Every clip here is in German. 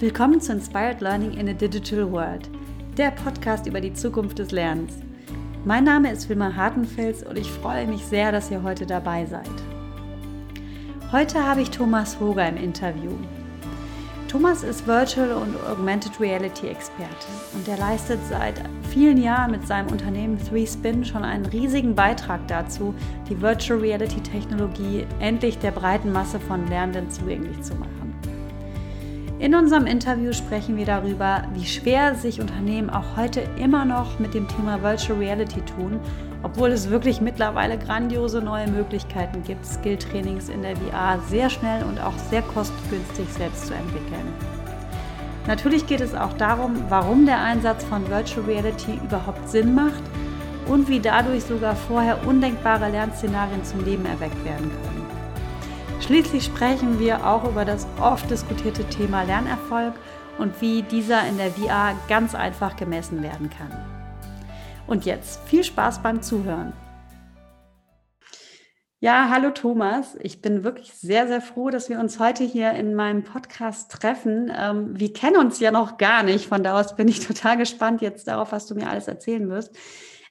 Willkommen zu Inspired Learning in a Digital World, der Podcast über die Zukunft des Lernens. Mein Name ist Wilma Hartenfels und ich freue mich sehr, dass ihr heute dabei seid. Heute habe ich Thomas Hoger im Interview. Thomas ist Virtual und Augmented Reality Experte und er leistet seit vielen Jahren mit seinem Unternehmen 3Spin schon einen riesigen Beitrag dazu, die Virtual Reality Technologie endlich der breiten Masse von Lernenden zugänglich zu machen. In unserem Interview sprechen wir darüber, wie schwer sich Unternehmen auch heute immer noch mit dem Thema Virtual Reality tun, obwohl es wirklich mittlerweile grandiose neue Möglichkeiten gibt, Skill-Trainings in der VR sehr schnell und auch sehr kostengünstig selbst zu entwickeln. Natürlich geht es auch darum, warum der Einsatz von Virtual Reality überhaupt Sinn macht und wie dadurch sogar vorher undenkbare Lernszenarien zum Leben erweckt werden können. Schließlich sprechen wir auch über das oft diskutierte Thema Lernerfolg und wie dieser in der VR ganz einfach gemessen werden kann. Und jetzt viel Spaß beim Zuhören. Ja, hallo Thomas. Ich bin wirklich sehr, sehr froh, dass wir uns heute hier in meinem Podcast treffen. Ähm, wir kennen uns ja noch gar nicht. Von da aus bin ich total gespannt jetzt darauf, was du mir alles erzählen wirst.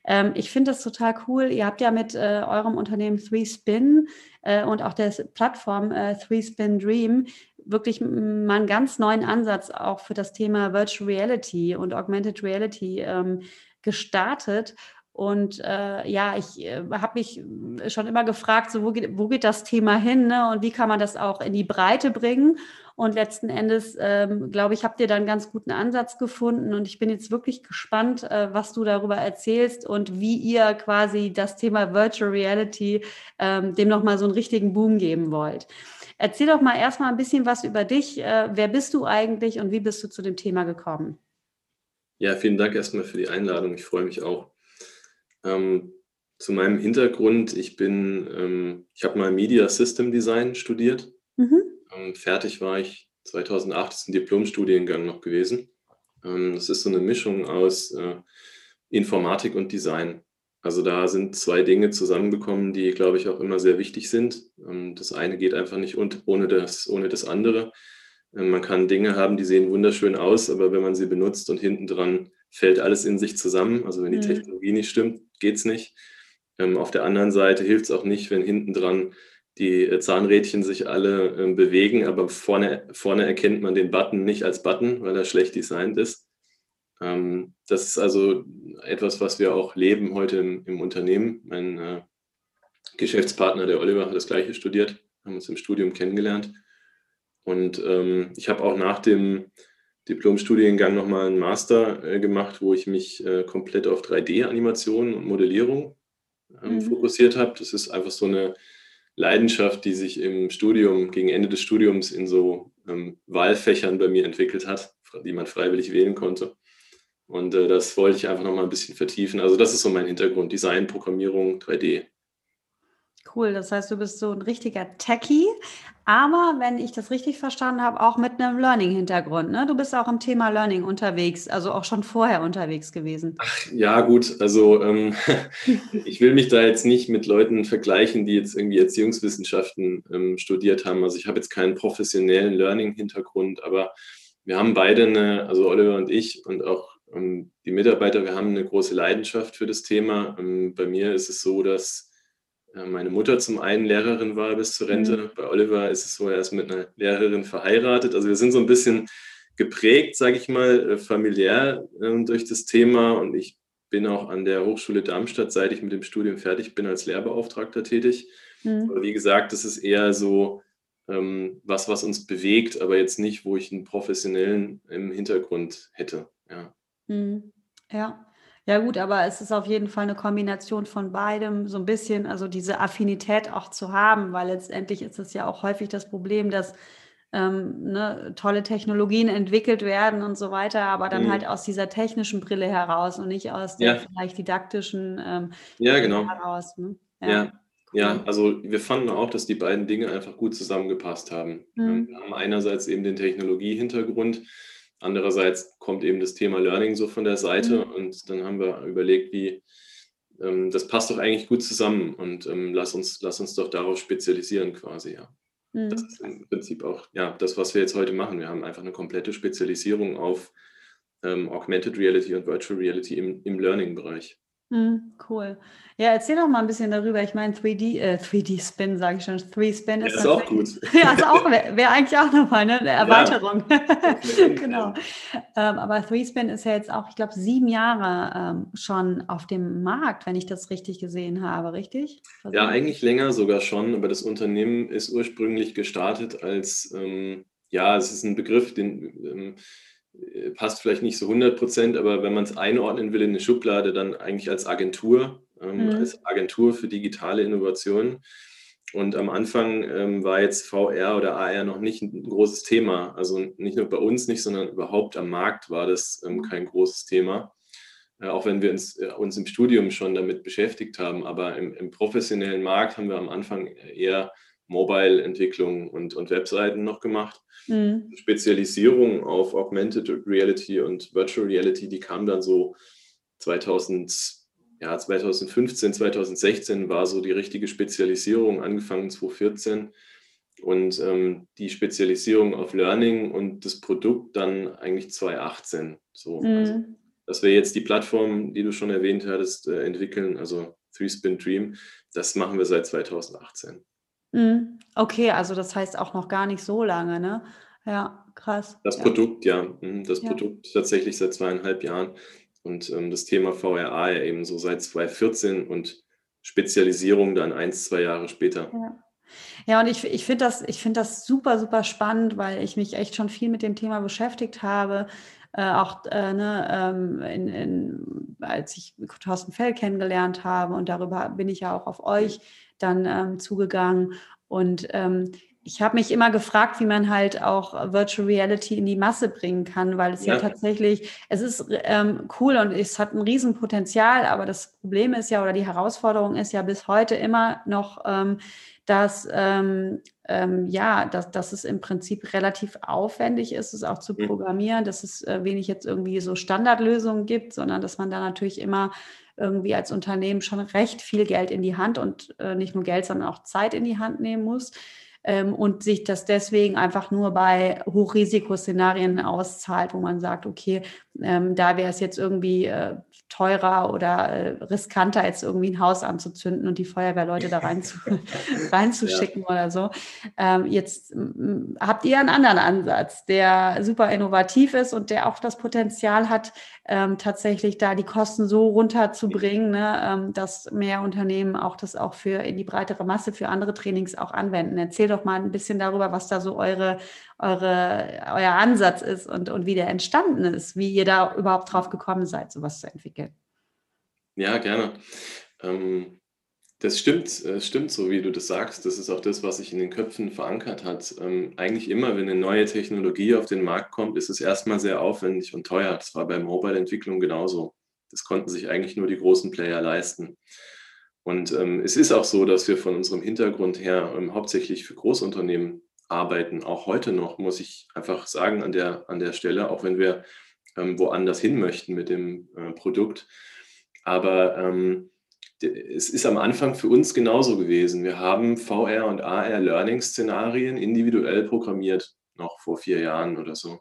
Ähm, ich finde das total cool. Ihr habt ja mit äh, eurem Unternehmen 3Spin äh, und auch der Plattform äh, 3Spin Dream wirklich mal einen ganz neuen Ansatz auch für das Thema Virtual Reality und Augmented Reality ähm, gestartet. Und äh, ja, ich äh, habe mich schon immer gefragt, so wo geht, wo geht das Thema hin ne? und wie kann man das auch in die Breite bringen? Und letzten Endes, ähm, glaube ich, habt ihr da einen ganz guten Ansatz gefunden. Und ich bin jetzt wirklich gespannt, äh, was du darüber erzählst und wie ihr quasi das Thema Virtual Reality ähm, dem nochmal so einen richtigen Boom geben wollt. Erzähl doch mal erstmal ein bisschen was über dich. Äh, wer bist du eigentlich und wie bist du zu dem Thema gekommen? Ja, vielen Dank erstmal für die Einladung. Ich freue mich auch. Ähm, zu meinem Hintergrund, ich bin, ähm, ich habe mal Media System Design studiert. Mhm. Ähm, fertig war ich 2008, das ist ein Diplomstudiengang noch gewesen. Ähm, das ist so eine Mischung aus äh, Informatik und Design. Also da sind zwei Dinge zusammengekommen, die, glaube ich, auch immer sehr wichtig sind. Ähm, das eine geht einfach nicht ohne das, ohne das andere. Man kann Dinge haben, die sehen wunderschön aus, aber wenn man sie benutzt und hinten dran fällt alles in sich zusammen, also wenn die mhm. Technologie nicht stimmt, geht es nicht. Auf der anderen Seite hilft es auch nicht, wenn hinten dran die äh, Zahnrädchen sich alle äh, bewegen, aber vorne, vorne erkennt man den Button nicht als Button, weil er schlecht designt ist. Ähm, das ist also etwas, was wir auch leben heute im, im Unternehmen. Mein äh, Geschäftspartner, der Oliver, hat das gleiche studiert, haben uns im Studium kennengelernt. Und ähm, ich habe auch nach dem Diplomstudiengang nochmal einen Master äh, gemacht, wo ich mich äh, komplett auf 3D-Animation und Modellierung ähm, mhm. fokussiert habe. Das ist einfach so eine Leidenschaft, die sich im Studium, gegen Ende des Studiums in so ähm, Wahlfächern bei mir entwickelt hat, die man freiwillig wählen konnte. Und äh, das wollte ich einfach nochmal ein bisschen vertiefen. Also das ist so mein Hintergrund, Design, Programmierung, 3D. Cool, das heißt, du bist so ein richtiger Techie, aber wenn ich das richtig verstanden habe, auch mit einem Learning-Hintergrund. Ne? Du bist auch im Thema Learning unterwegs, also auch schon vorher unterwegs gewesen. Ach, ja, gut, also ähm, ich will mich da jetzt nicht mit Leuten vergleichen, die jetzt irgendwie Erziehungswissenschaften ähm, studiert haben. Also ich habe jetzt keinen professionellen Learning-Hintergrund, aber wir haben beide eine, also Oliver und ich und auch ähm, die Mitarbeiter, wir haben eine große Leidenschaft für das Thema. Ähm, bei mir ist es so, dass meine Mutter zum einen Lehrerin war bis zur Rente. Mhm. Bei Oliver ist es so, er ist mit einer Lehrerin verheiratet. Also wir sind so ein bisschen geprägt, sage ich mal, äh, familiär äh, durch das Thema. Und ich bin auch an der Hochschule Darmstadt, seit ich mit dem Studium fertig bin, als Lehrbeauftragter tätig. Mhm. Aber wie gesagt, das ist eher so ähm, was, was uns bewegt, aber jetzt nicht, wo ich einen professionellen im Hintergrund hätte. Ja. Mhm. Ja, ja gut, aber es ist auf jeden Fall eine Kombination von beidem, so ein bisschen, also diese Affinität auch zu haben, weil letztendlich ist es ja auch häufig das Problem, dass ähm, ne, tolle Technologien entwickelt werden und so weiter, aber dann mhm. halt aus dieser technischen Brille heraus und nicht aus der ja. vielleicht didaktischen ähm, ja, genau. heraus. Ne? Ja. ja. Ja, also wir fanden auch, dass die beiden Dinge einfach gut zusammengepasst haben. Mhm. Wir haben einerseits eben den Technologiehintergrund, Andererseits kommt eben das Thema Learning so von der Seite mhm. und dann haben wir überlegt, wie ähm, das passt doch eigentlich gut zusammen und ähm, lass, uns, lass uns doch darauf spezialisieren quasi, ja. Mhm. Das ist im Prinzip auch ja, das, was wir jetzt heute machen. Wir haben einfach eine komplette Spezialisierung auf ähm, Augmented Reality und Virtual Reality im, im Learning-Bereich. Mhm, cool. Ja, erzähl doch mal ein bisschen darüber. Ich meine, 3D, äh, 3D-Spin, sage ich schon. 3-Spin ist, ja, ist auch gut. ja, ist auch, wäre wär eigentlich auch nochmal ne? eine Erweiterung. Ja. genau. Ähm, aber 3-Spin ist ja jetzt auch, ich glaube, sieben Jahre ähm, schon auf dem Markt, wenn ich das richtig gesehen habe, richtig? Was ja, eigentlich länger sogar schon, aber das Unternehmen ist ursprünglich gestartet als, ähm, ja, es ist ein Begriff, den ähm, äh, passt vielleicht nicht so 100 Prozent, aber wenn man es einordnen will in eine Schublade, dann eigentlich als Agentur, ähm, mhm. als Agentur für digitale Innovationen. Und am Anfang ähm, war jetzt VR oder AR noch nicht ein großes Thema. Also nicht nur bei uns nicht, sondern überhaupt am Markt war das ähm, kein großes Thema. Äh, auch wenn wir uns, äh, uns im Studium schon damit beschäftigt haben. Aber im, im professionellen Markt haben wir am Anfang eher Mobile-Entwicklung und, und Webseiten noch gemacht. Mhm. Spezialisierung auf Augmented Reality und Virtual Reality, die kam dann so 2000, ja, 2015, 2016 war so die richtige Spezialisierung, angefangen 2014 und ähm, die Spezialisierung auf Learning und das Produkt dann eigentlich 2018. So, mhm. also, dass wir jetzt die Plattform, die du schon erwähnt hattest, äh, entwickeln, also Three Spin Dream, das machen wir seit 2018. Mhm. Okay, also das heißt auch noch gar nicht so lange, ne? Ja, krass. Das Ja. Produkt, ja. Mhm, das Ja. Produkt tatsächlich seit zweieinhalb Jahren und ähm, das Thema VRA ja eben so seit 2014 und Spezialisierung dann eins, zwei Jahre später. Ja. Ja, und ich, ich finde das, ich find das super, super spannend, weil ich mich echt schon viel mit dem Thema beschäftigt habe. Äh, auch äh, ne, ähm, in, in, als ich Thorsten Fell kennengelernt habe und darüber bin ich ja auch auf euch dann ähm, zugegangen. Und ähm, ich habe mich immer gefragt, wie man halt auch Virtual Reality in die Masse bringen kann, weil es ja, ja tatsächlich, es ist ähm, cool und es hat ein Riesenpotenzial, aber das Problem ist ja oder die Herausforderung ist ja bis heute immer noch, ähm, dass ähm, ähm, ja, dass, dass es im Prinzip relativ aufwendig ist, es auch zu mhm. programmieren, dass es äh, wenig jetzt irgendwie so Standardlösungen gibt, sondern dass man da natürlich immer irgendwie als Unternehmen schon recht viel Geld in die Hand und äh, nicht nur Geld, sondern auch Zeit in die Hand nehmen muss. Ähm, und sich das deswegen einfach nur bei Hochrisikoszenarien auszahlt, wo man sagt, okay, ähm, da wäre es jetzt irgendwie äh, teurer oder äh, riskanter, jetzt irgendwie ein Haus anzuzünden und die Feuerwehrleute da rein zu, reinzuschicken ja. oder so. Ähm, jetzt habt ihr einen anderen Ansatz, der super innovativ ist und der auch das Potenzial hat, ähm, tatsächlich da die Kosten so runterzubringen, ne, ähm, dass mehr Unternehmen auch das auch für in die breitere Masse für andere Trainings auch anwenden. Erzähl doch mal ein bisschen darüber, was da so eure, eure, euer Ansatz ist und, und wie der entstanden ist, wie ihr da überhaupt drauf gekommen seid, sowas zu entwickeln. Ja, gerne. Ähm, das stimmt, es äh, stimmt so, wie du das sagst. Das ist auch das, was sich in den Köpfen verankert hat. Ähm, eigentlich immer, wenn eine neue Technologie auf den Markt kommt, ist es erstmal sehr aufwendig und teuer. Das war bei Mobile-Entwicklung genauso. Das konnten sich eigentlich nur die großen Player leisten. Und ähm, es ist auch so, dass wir von unserem Hintergrund her ähm, hauptsächlich für Großunternehmen arbeiten, auch heute noch, muss ich einfach sagen, an der, an der Stelle, auch wenn wir woanders hin möchten mit dem äh, Produkt. Aber ähm, es ist am Anfang für uns genauso gewesen. Wir haben VR und AR Learning-Szenarien individuell programmiert, noch vor vier Jahren oder so.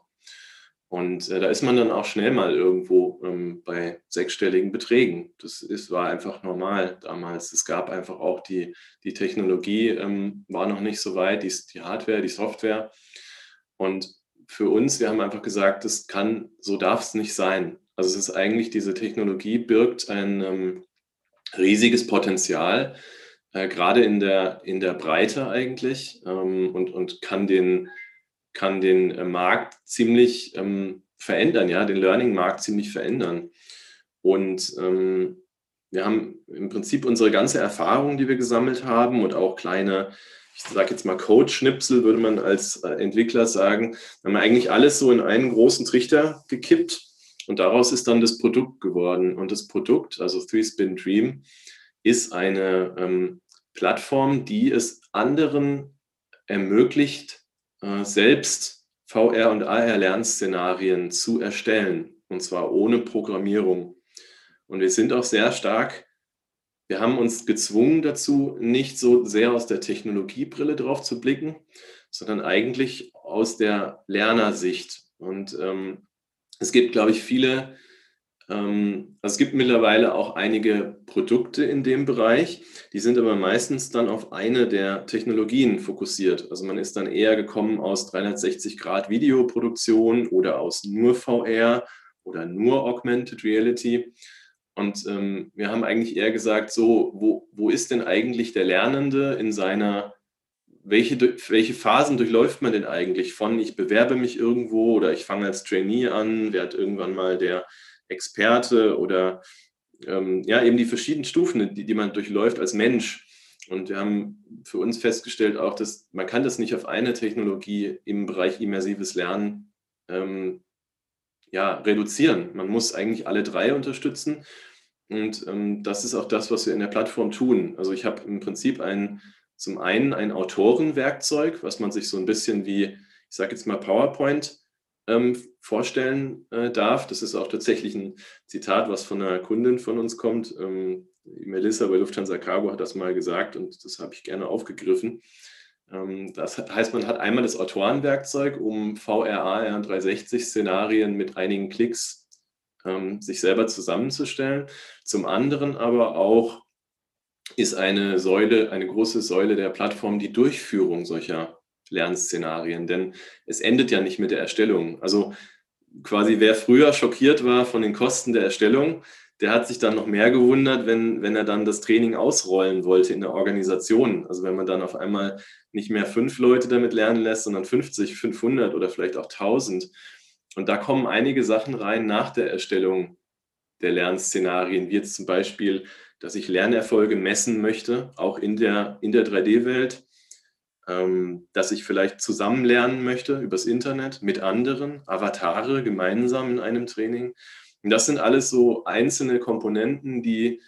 Und äh, da ist man dann auch schnell mal irgendwo ähm, bei sechsstelligen Beträgen. Das ist, war einfach normal damals. Es gab einfach auch die, die Technologie, ähm, war noch nicht so weit, die, die Hardware, die Software. Und für uns, wir haben einfach gesagt, das kann, so darf es nicht sein. Also es ist eigentlich, diese Technologie birgt ein, ähm, riesiges Potenzial, äh, gerade in der, in der Breite eigentlich ähm, und, und kann den, kann den äh, Markt ziemlich ähm, verändern, ja, den Learning-Markt ziemlich verändern. Und ähm, wir haben im Prinzip unsere ganze Erfahrung, die wir gesammelt haben und auch kleine, ich sage jetzt mal Code-Schnipsel, würde man als äh, Entwickler sagen, haben wir eigentlich alles so in einen großen Trichter gekippt und daraus ist dann das Produkt geworden. Und das Produkt, also Three Spin Dream, ist eine ähm, Plattform, die es anderen ermöglicht, äh, selbst VR- und AR-Lernszenarien zu erstellen. Und zwar ohne Programmierung. Und wir sind auch sehr stark wir haben uns gezwungen dazu, nicht so sehr aus der Technologiebrille drauf zu blicken, sondern eigentlich aus der Lernersicht. Und ähm, es gibt, glaube ich, viele, ähm, also es gibt mittlerweile auch einige Produkte in dem Bereich, die sind aber meistens dann auf eine der Technologien fokussiert. Also man ist dann eher gekommen aus 360 Grad Videoproduktion oder aus nur VR oder nur Augmented Reality. Und ähm, wir haben eigentlich eher gesagt, so, wo, wo ist denn eigentlich der Lernende in seiner welche, welche Phasen durchläuft man denn eigentlich von, ich bewerbe mich irgendwo oder ich fange als Trainee an, werde irgendwann mal der Experte oder ähm, ja, eben die verschiedenen Stufen, die, die man durchläuft als Mensch. Und wir haben für uns festgestellt auch, dass man kann das nicht auf eine Technologie im Bereich immersives Lernen ähm, ja, reduzieren. Man muss eigentlich alle drei unterstützen. Und ähm, das ist auch das, was wir in der Plattform tun. Also ich habe im Prinzip ein zum einen ein Autorenwerkzeug, was man sich so ein bisschen wie, ich sage jetzt mal PowerPoint ähm, vorstellen äh, darf. Das ist auch tatsächlich ein Zitat, was von einer Kundin von uns kommt. Ähm, Melissa bei Lufthansa Cargo hat das mal gesagt und das habe ich gerne aufgegriffen. Ähm, das heißt, man hat einmal das Autorenwerkzeug, um VRA R360-Szenarien mit einigen Klicks ähm, sich selber zusammenzustellen. Zum anderen aber auch ist eine Säule, eine große Säule der Plattform die Durchführung solcher Lernszenarien, denn es endet ja nicht mit der Erstellung. Also quasi wer früher schockiert war von den Kosten der Erstellung, der hat sich dann noch mehr gewundert, wenn, wenn er dann das Training ausrollen wollte in der Organisation. Also wenn man dann auf einmal nicht mehr fünf Leute damit lernen lässt, sondern 50, 500 oder vielleicht auch 1000. Und da kommen einige Sachen rein nach der Erstellung der Lernszenarien, wie jetzt zum Beispiel dass ich Lernerfolge messen möchte, auch in der, in der 3D-Welt, ähm, dass ich vielleicht zusammen lernen möchte übers Internet mit anderen, Avatare gemeinsam in einem Training. Und das sind alles so einzelne Komponenten, die,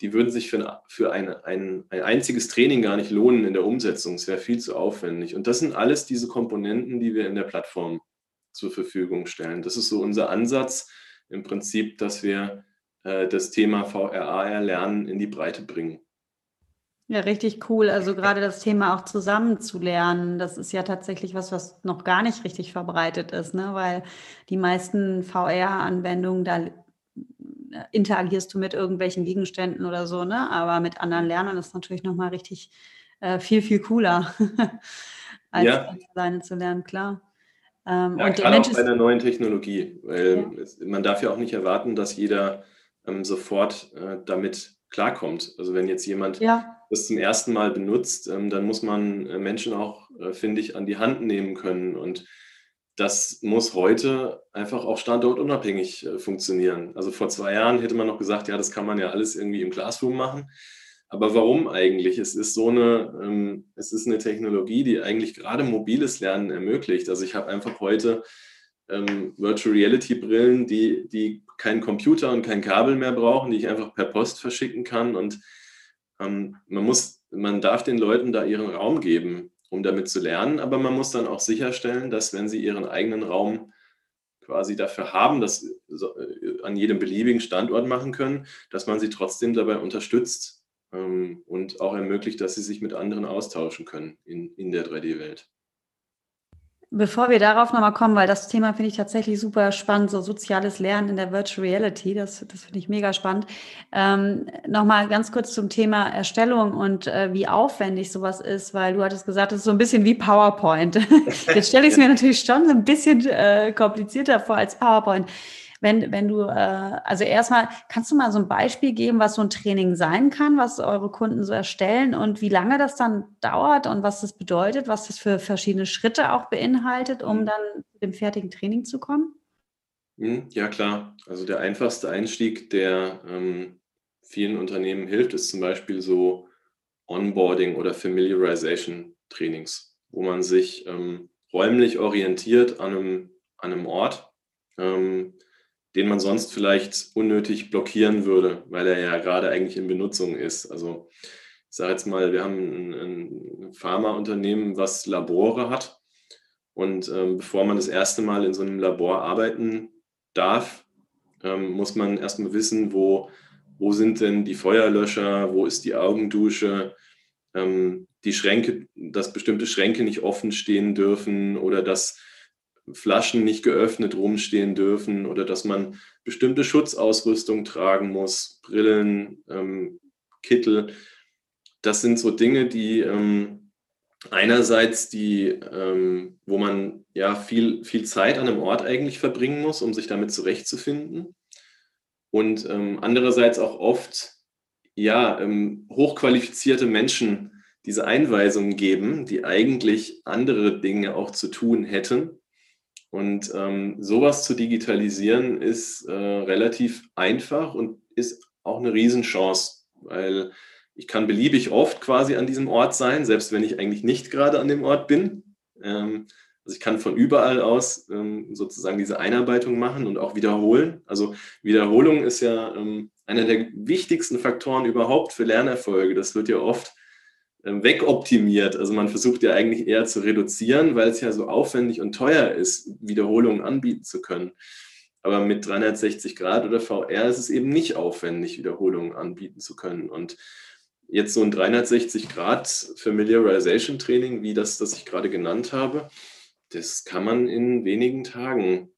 die würden sich für, für ein, ein, ein einziges Training gar nicht lohnen in der Umsetzung. Es wäre viel zu aufwendig. Und das sind alles diese Komponenten, die wir in der Plattform zur Verfügung stellen. Das ist so unser Ansatz im Prinzip, dass wir äh, das Thema VRAR-Lernen in die Breite bringen. Ja, richtig cool. Also gerade das Thema auch zusammen zu lernen, das ist ja tatsächlich was, was noch gar nicht richtig verbreitet ist, ne? weil die meisten VR-Anwendungen, da äh, interagierst du mit irgendwelchen Gegenständen oder so, ne? aber mit anderen Lernern ist natürlich nochmal richtig äh, viel, viel cooler, als ja. alleine zu lernen, klar. Ähm, ja, und gerade auch bei einer neuen Technologie, weil ja. es, man darf ja auch nicht erwarten, dass jeder ähm, sofort äh, damit klarkommt. Also wenn jetzt jemand ja. das zum ersten Mal benutzt, ähm, dann muss man äh, Menschen auch, äh, finde ich, an die Hand nehmen können. Und das muss heute einfach auch standortunabhängig äh, funktionieren. Also vor zwei Jahren hätte man noch gesagt, ja, das kann man ja alles irgendwie im Classroom machen. Aber warum eigentlich? Es ist so eine, ähm, es ist eine Technologie, die eigentlich gerade mobiles Lernen ermöglicht. Also ich habe einfach heute ähm, Virtual Reality Brillen, die, die keinen Computer und kein Kabel mehr brauchen, die ich einfach per Post verschicken kann. Und ähm, man muss, man darf den Leuten da ihren Raum geben, um damit zu lernen, aber man muss dann auch sicherstellen, dass wenn sie ihren eigenen Raum quasi dafür haben, das äh, an jedem beliebigen Standort machen können, dass man sie trotzdem dabei unterstützt und auch ermöglicht, dass sie sich mit anderen austauschen können in, in der 3D-Welt. Bevor wir darauf nochmal kommen, weil das Thema finde ich tatsächlich super spannend, so soziales Lernen in der Virtual Reality, das, das finde ich mega spannend. Ähm, nochmal ganz kurz zum Thema Erstellung und äh, wie aufwendig sowas ist, weil du hattest gesagt, das ist so ein bisschen wie PowerPoint. Jetzt stelle ich es mir natürlich schon ein bisschen äh, komplizierter vor als PowerPoint wenn, wenn du, äh, also erstmal, kannst du mal so ein Beispiel geben, was so ein Training sein kann, was eure Kunden so erstellen und wie lange das dann dauert und was das bedeutet, was das für verschiedene Schritte auch beinhaltet, um mhm. dann zu dem fertigen Training zu kommen? Mhm, ja, klar. Also der einfachste Einstieg, der ähm, vielen Unternehmen hilft, ist zum Beispiel so Onboarding oder Familiarization Trainings, wo man sich ähm, räumlich orientiert an einem, an einem Ort. Ähm, den man sonst vielleicht unnötig blockieren würde, weil er ja gerade eigentlich in Benutzung ist. Also ich sage jetzt mal, wir haben ein, ein Pharmaunternehmen, was Labore hat. Und ähm, bevor man das erste Mal in so einem Labor arbeiten darf, ähm, muss man erstmal wissen, wo wo sind denn die Feuerlöscher, wo ist die Augendusche, ähm, die Schränke, dass bestimmte Schränke nicht offen stehen dürfen oder dass Flaschen nicht geöffnet rumstehen dürfen oder dass man bestimmte Schutzausrüstung tragen muss, Brillen, ähm, Kittel. Das sind so Dinge, die ähm, einerseits die, ähm, wo man ja viel, viel Zeit an einem Ort eigentlich verbringen muss, um sich damit zurechtzufinden. Und ähm, andererseits auch oft ja, ähm, hochqualifizierte Menschen diese Einweisungen geben, die eigentlich andere Dinge auch zu tun hätten. Und ähm, sowas zu digitalisieren ist äh, relativ einfach und ist auch eine Riesenchance, weil ich kann beliebig oft quasi an diesem Ort sein, selbst wenn ich eigentlich nicht gerade an dem Ort bin. Ähm, also ich kann von überall aus ähm, sozusagen diese Einarbeitung machen und auch wiederholen. Also Wiederholung ist ja ähm, einer der wichtigsten Faktoren überhaupt für Lernerfolge. Das wird ja oft wegoptimiert. Also man versucht ja eigentlich eher zu reduzieren, weil es ja so aufwendig und teuer ist, Wiederholungen anbieten zu können. Aber mit 360 Grad oder VR ist es eben nicht aufwendig, Wiederholungen anbieten zu können. Und jetzt so ein 360 Grad Familiarization Training, wie das, das ich gerade genannt habe, das kann man in wenigen Tagen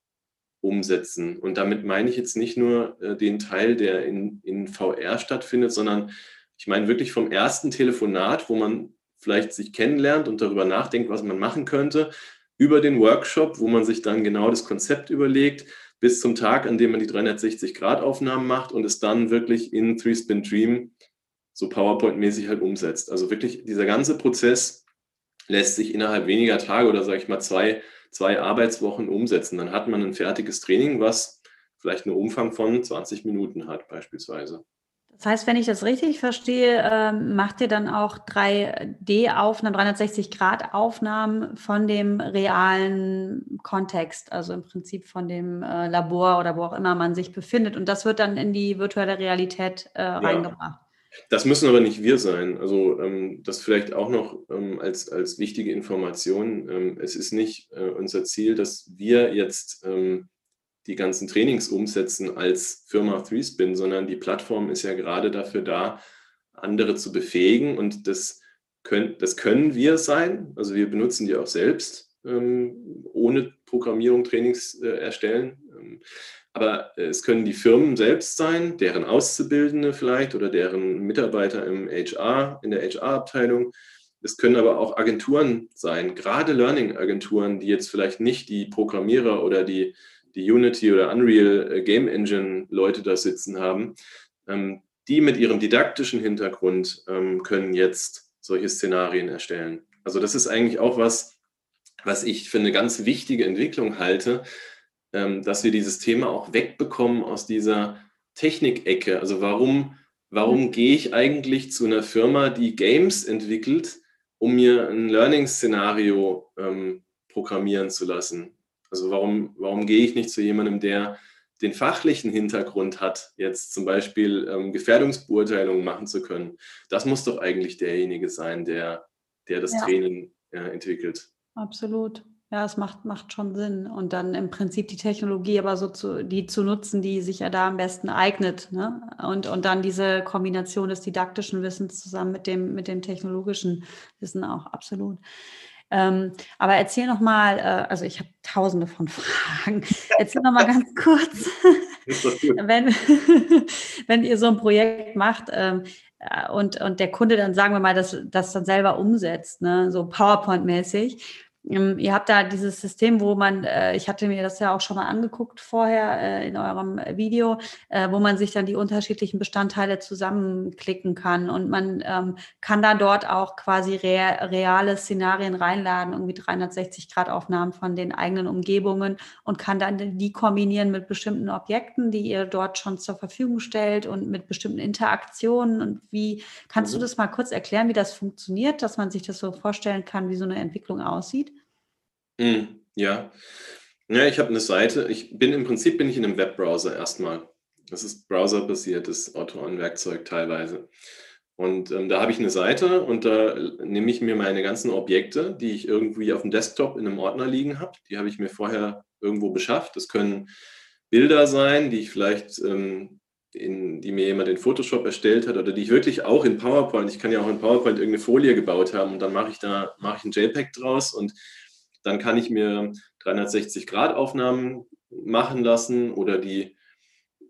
umsetzen. Und damit meine ich jetzt nicht nur äh, den Teil, der in, in VR stattfindet, sondern ich meine wirklich vom ersten Telefonat, wo man vielleicht sich kennenlernt und darüber nachdenkt, was man machen könnte, über den Workshop, wo man sich dann genau das Konzept überlegt, bis zum Tag, an dem man die 360-Grad-Aufnahmen macht und es dann wirklich in Three Spin Dream so PowerPoint-mäßig halt umsetzt. Also wirklich dieser ganze Prozess lässt sich innerhalb weniger Tage oder sage ich mal zwei, zwei Arbeitswochen umsetzen. Dann hat man ein fertiges Training, was vielleicht einen Umfang von 20 Minuten hat beispielsweise. Das heißt, wenn ich das richtig verstehe, ähm, macht ihr dann auch 3D-Aufnahmen, 360-Grad-Aufnahmen von dem realen Kontext, also im Prinzip von dem äh, Labor oder wo auch immer man sich befindet. Und das wird dann in die virtuelle Realität äh, ja. reingebracht. Das müssen aber nicht wir sein. Also ähm, das vielleicht auch noch ähm, als, als wichtige Information. Ähm, es ist nicht äh, unser Ziel, dass wir jetzt ähm, die ganzen Trainings umsetzen als Firma 3Spin, sondern die Plattform ist ja gerade dafür da, andere zu befähigen und das können, das können wir sein. Also wir benutzen die auch selbst, ähm, ohne Programmierung Trainings äh, erstellen. Ähm, aber es können die Firmen selbst sein, deren Auszubildende vielleicht oder deren Mitarbeiter im HR, in der HR-Abteilung. Es können aber auch Agenturen sein, gerade Learning-Agenturen, die jetzt vielleicht nicht die Programmierer oder die die Unity oder Unreal äh, Game Engine Leute da sitzen haben, ähm, die mit ihrem didaktischen Hintergrund ähm, können jetzt solche Szenarien erstellen. Also das ist eigentlich auch was, was ich für eine ganz wichtige Entwicklung halte, ähm, dass wir dieses Thema auch wegbekommen aus dieser Technikecke. Also warum, warum gehe ich eigentlich zu einer Firma, die Games entwickelt, um mir ein Learning-Szenario ähm, programmieren zu lassen? Also warum, warum gehe ich nicht zu jemandem, der den fachlichen Hintergrund hat, jetzt zum Beispiel ähm, Gefährdungsbeurteilungen machen zu können? Das muss doch eigentlich derjenige sein, der, der das ja. Training äh, entwickelt. Absolut. Ja, es macht, macht schon Sinn. Und dann im Prinzip die Technologie aber so zu, die zu nutzen, die sich ja da am besten eignet. Ne? Und, und dann diese Kombination des didaktischen Wissens zusammen mit dem, mit dem technologischen Wissen auch absolut. Ähm, aber erzähl noch mal, äh, also ich habe tausende von Fragen. Erzähl noch mal ganz kurz, wenn, wenn ihr so ein Projekt macht ähm, äh, und, und der Kunde dann, sagen wir mal, das, das dann selber umsetzt, ne, so PowerPoint-mäßig, ihr habt da dieses System, wo man, äh, ich hatte mir das ja auch schon mal angeguckt vorher äh, in eurem Video, äh, wo man sich dann die unterschiedlichen Bestandteile zusammenklicken kann und man ähm, kann da dort auch quasi reale Szenarien reinladen, irgendwie 360 Grad Aufnahmen von den eigenen Umgebungen und kann dann die kombinieren mit bestimmten Objekten, die ihr dort schon zur Verfügung stellt und mit bestimmten Interaktionen und wie, kannst du mhm. das mal kurz erklären, wie das funktioniert, dass man sich das so vorstellen kann, wie so eine Entwicklung aussieht? Mhm, ja. Ja, ich habe eine Seite. Ich bin im Prinzip bin ich in einem Webbrowser erstmal. Das ist browserbasiertes Autorenwerkzeug teilweise. Und ähm, da habe ich eine Seite und da nehme ich mir meine ganzen Objekte, die ich irgendwie auf dem Desktop in einem Ordner liegen habe. Die habe ich mir vorher irgendwo beschafft. Das können Bilder sein, die ich vielleicht ähm, in, die mir jemand in Photoshop erstellt hat oder die ich wirklich auch in PowerPoint, ich kann ja auch in PowerPoint irgendeine Folie gebaut haben und dann mache ich da mache ich ein JPEG draus und dann kann ich mir 360 Grad Aufnahmen machen lassen oder die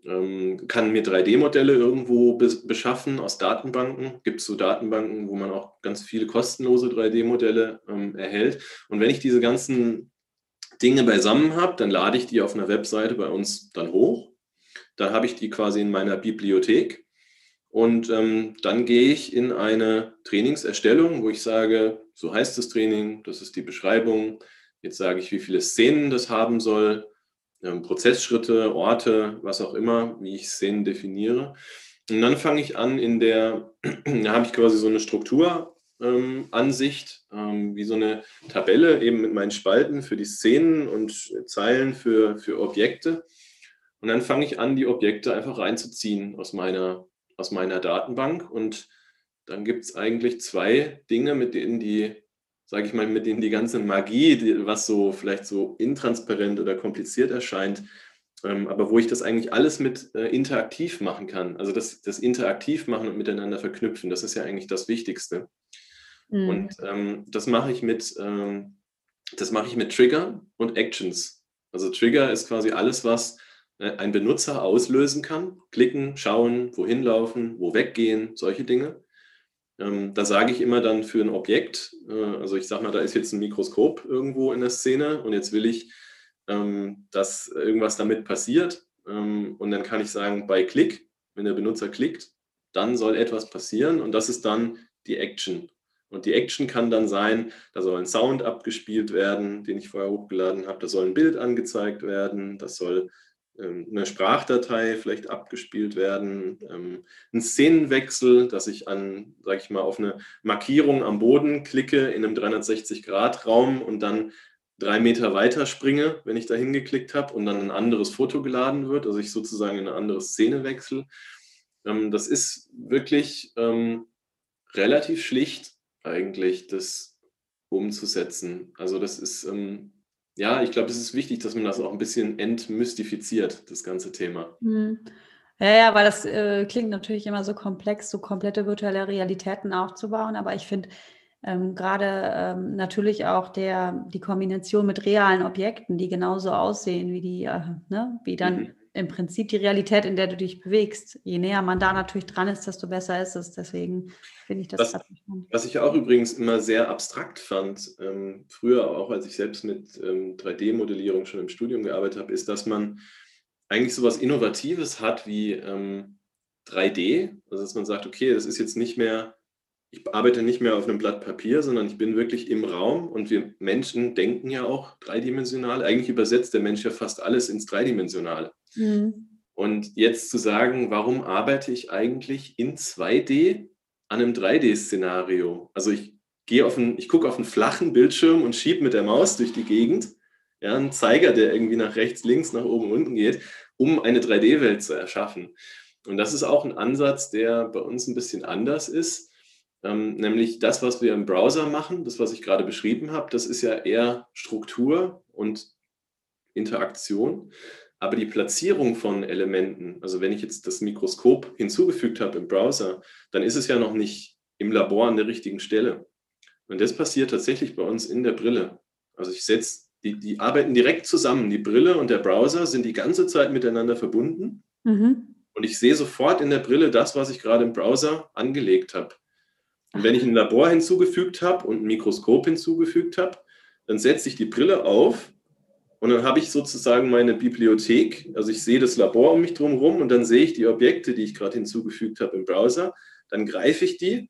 ähm, kann mir 3D-Modelle irgendwo be beschaffen aus Datenbanken. Gibt es so Datenbanken, wo man auch ganz viele kostenlose 3D-Modelle ähm, erhält. Und wenn ich diese ganzen Dinge beisammen habe, dann lade ich die auf einer Webseite bei uns dann hoch. Dann habe ich die quasi in meiner Bibliothek. Und ähm, dann gehe ich in eine Trainingserstellung, wo ich sage, so heißt das Training, das ist die Beschreibung. Jetzt sage ich, wie viele Szenen das haben soll, ähm, Prozessschritte, Orte, was auch immer, wie ich Szenen definiere. Und dann fange ich an in der, da habe ich quasi so eine Strukturansicht, ähm, ähm, wie so eine Tabelle eben mit meinen Spalten für die Szenen und Zeilen für, für Objekte. Und dann fange ich an, die Objekte einfach reinzuziehen aus meiner, aus meiner Datenbank. Und dann gibt es eigentlich zwei Dinge, mit denen die sage ich mal, mit denen die ganze Magie, die, was so vielleicht so intransparent oder kompliziert erscheint, ähm, aber wo ich das eigentlich alles mit äh, interaktiv machen kann. Also das, das interaktiv machen und miteinander verknüpfen, das ist ja eigentlich das Wichtigste. Mhm. Und ähm, das mache ich mit, ähm, das mache ich mit Trigger und Actions. Also Trigger ist quasi alles, was ein Benutzer auslösen kann. Klicken, schauen, wohin laufen, wo weggehen, solche Dinge. Ähm, da sage ich immer dann für ein Objekt, äh, also ich sage mal, da ist jetzt ein Mikroskop irgendwo in der Szene und jetzt will ich, ähm, dass irgendwas damit passiert. Ähm, und dann kann ich sagen, bei Klick, wenn der Benutzer klickt, dann soll etwas passieren und das ist dann die Action. Und die Action kann dann sein, da soll ein Sound abgespielt werden, den ich vorher hochgeladen habe, da soll ein Bild angezeigt werden, das soll eine Sprachdatei vielleicht abgespielt werden, ähm, ein Szenenwechsel, dass ich an, sage ich mal, auf eine Markierung am Boden klicke in einem 360-Grad-Raum und dann drei Meter weiter springe, wenn ich da hingeklickt habe und dann ein anderes Foto geladen wird, also ich sozusagen in eine andere Szene wechsle. Ähm, das ist wirklich relativ schlicht eigentlich, das umzusetzen. Also das ist ja, ich glaube, es ist wichtig, dass man das auch ein bisschen entmystifiziert, das ganze Thema. Mhm. Ja, ja, weil das äh, klingt natürlich immer so komplex, so komplette virtuelle Realitäten aufzubauen, aber ich finde ähm, gerade ähm, natürlich auch der, die Kombination mit realen Objekten, die genauso aussehen wie die, äh, ne, wie dann mhm im Prinzip die Realität, in der du dich bewegst. Je näher man da natürlich dran ist, desto besser ist es. Deswegen finde ich das was, was ich auch übrigens immer sehr abstrakt fand, ähm, früher auch als ich selbst mit ähm, 3D-Modellierung schon im Studium gearbeitet habe, ist, dass man eigentlich so was Innovatives hat wie ähm, 3D. Also dass man sagt, okay, das ist jetzt nicht mehr ich arbeite nicht mehr auf einem Blatt Papier, sondern ich bin wirklich im Raum und wir Menschen denken ja auch dreidimensional. Eigentlich übersetzt der Mensch ja fast alles ins Dreidimensionale. Mhm. Und jetzt zu sagen, warum arbeite ich eigentlich in 2D an einem 3D-Szenario? Also ich gehe auf einen, ich gucke auf einen flachen Bildschirm und schiebe mit der Maus durch die Gegend, ja, einen Zeiger, der irgendwie nach rechts, links, nach oben, unten geht, um eine 3D-Welt zu erschaffen. Und das ist auch ein Ansatz, der bei uns ein bisschen anders ist ähm, nämlich das, was wir im Browser machen, das, was ich gerade beschrieben habe, das ist ja eher Struktur und Interaktion. Aber die Platzierung von Elementen, also wenn ich jetzt das Mikroskop hinzugefügt habe im Browser, dann ist es ja noch nicht im Labor an der richtigen Stelle. Und das passiert tatsächlich bei uns in der Brille. Also ich setze, die, die arbeiten direkt zusammen. Die Brille und der Browser sind die ganze Zeit miteinander verbunden. Mhm. Und ich sehe sofort in der Brille das, was ich gerade im Browser angelegt habe. Und wenn ich ein Labor hinzugefügt habe und ein Mikroskop hinzugefügt habe, dann setze ich die Brille auf und dann habe ich sozusagen meine Bibliothek. Also ich sehe das Labor um mich drumherum und dann sehe ich die Objekte, die ich gerade hinzugefügt habe im Browser. Dann greife ich die.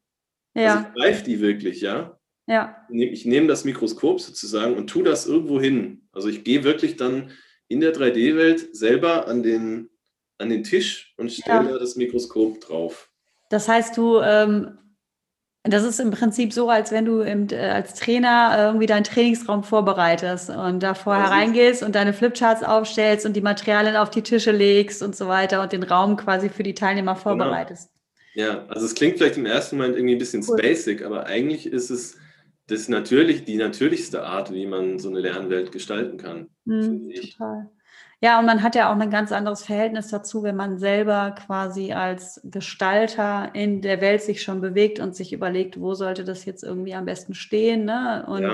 Ja. Also ich greife die wirklich, ja. Ja. Ich nehme das Mikroskop sozusagen und tue das irgendwo hin. Also ich gehe wirklich dann in der 3D-Welt selber an den, an den Tisch und stelle ja. das Mikroskop drauf. Das heißt, du ähm, das ist im Prinzip so, als wenn du im, äh, als Trainer irgendwie deinen Trainingsraum vorbereitest und da vorher reingehst und deine Flipcharts aufstellst und die Materialien auf die Tische legst und so weiter und den Raum quasi für die Teilnehmer genau. vorbereitest. Genau. Ja, also es klingt vielleicht im ersten Moment irgendwie ein bisschen cool. basic, aber eigentlich ist es das natürlich, die natürlichste Art, wie man so eine Lernwelt gestalten kann. Mhm, total. Ja, und man hat ja auch ein ganz anderes Verhältnis dazu, wenn man selber quasi als Gestalter in der Welt sich schon bewegt und sich überlegt, wo sollte das jetzt irgendwie am besten stehen, ne? Und ja.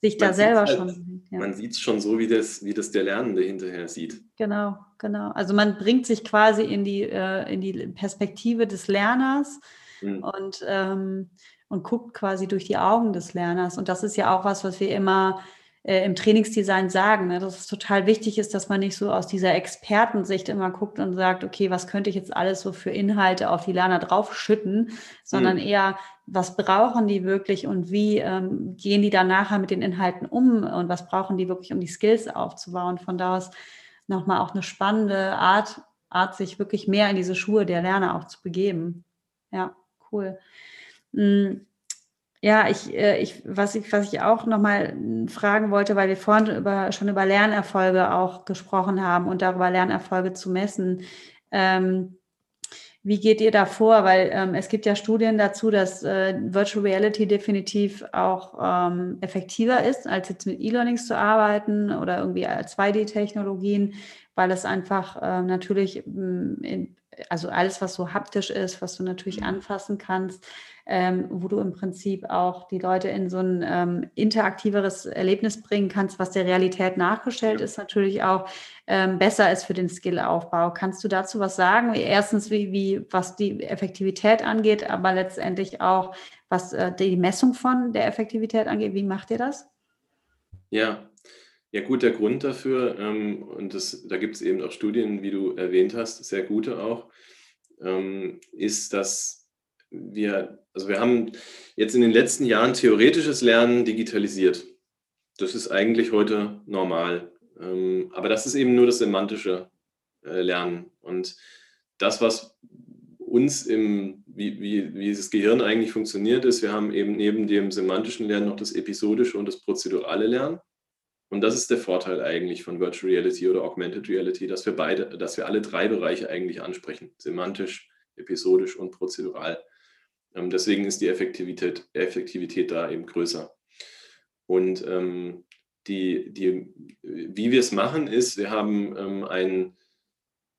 sich da selber halt, schon. Ja. Man sieht es schon so, wie das, wie das der Lernende hinterher sieht. Genau, genau. Also man bringt sich quasi in die, äh, in die Perspektive des Lerners mhm. und, ähm, und guckt quasi durch die Augen des Lerners. Und das ist ja auch was, was wir immer äh, im Trainingsdesign sagen, ne, dass es total wichtig ist, dass man nicht so aus dieser Expertensicht immer guckt und sagt, okay, was könnte ich jetzt alles so für Inhalte auf die Lerner draufschütten, sondern mhm. eher, was brauchen die wirklich und wie ähm, gehen die dann nachher mit den Inhalten um und was brauchen die wirklich, um die Skills aufzubauen. Von da aus nochmal auch eine spannende Art, Art, sich wirklich mehr in diese Schuhe der Lerner auch zu begeben. Ja, cool. Mhm. Ja, ich, äh, ich, was ich, was ich auch nochmal fragen wollte, weil wir vorhin über, schon über Lernerfolge auch gesprochen haben und darüber Lernerfolge zu messen. Ähm, wie geht ihr da vor? Weil ähm, es gibt ja Studien dazu, dass äh, Virtual Reality definitiv auch ähm, effektiver ist, als jetzt mit E-Learnings zu arbeiten oder irgendwie 2D-Technologien, weil es einfach äh, natürlich, in, also alles, was so haptisch ist, was du natürlich mhm. anfassen kannst, ähm, wo du im Prinzip auch die Leute in so ein ähm, interaktiveres Erlebnis bringen kannst, was der Realität nachgestellt ist, natürlich auch ähm, besser ist für den Skillaufbau. Kannst du dazu was sagen? Erstens, wie, wie was die Effektivität angeht, aber letztendlich auch, was äh, die Messung von der Effektivität angeht. Wie macht ihr das? Ja, ja, gut, der Grund dafür, ähm, und das, da gibt es eben auch Studien, wie du erwähnt hast, sehr gute auch, ähm, ist, dass wir, also wir haben jetzt in den letzten Jahren theoretisches Lernen digitalisiert. Das ist eigentlich heute normal. Ähm, aber das ist eben nur das semantische äh, Lernen. Und das, was uns im, wie, wie, wie das Gehirn eigentlich funktioniert, ist, wir haben eben neben dem semantischen Lernen noch das episodische und das prozedurale Lernen. Und das ist der Vorteil eigentlich von Virtual Reality oder Augmented Reality, dass wir beide, dass wir alle drei Bereiche eigentlich ansprechen. Semantisch, episodisch und prozedural. Ähm, deswegen ist die Effektivität, Effektivität da eben größer. Und ähm, die, die, wie wir es machen, ist, wir haben ähm, ein,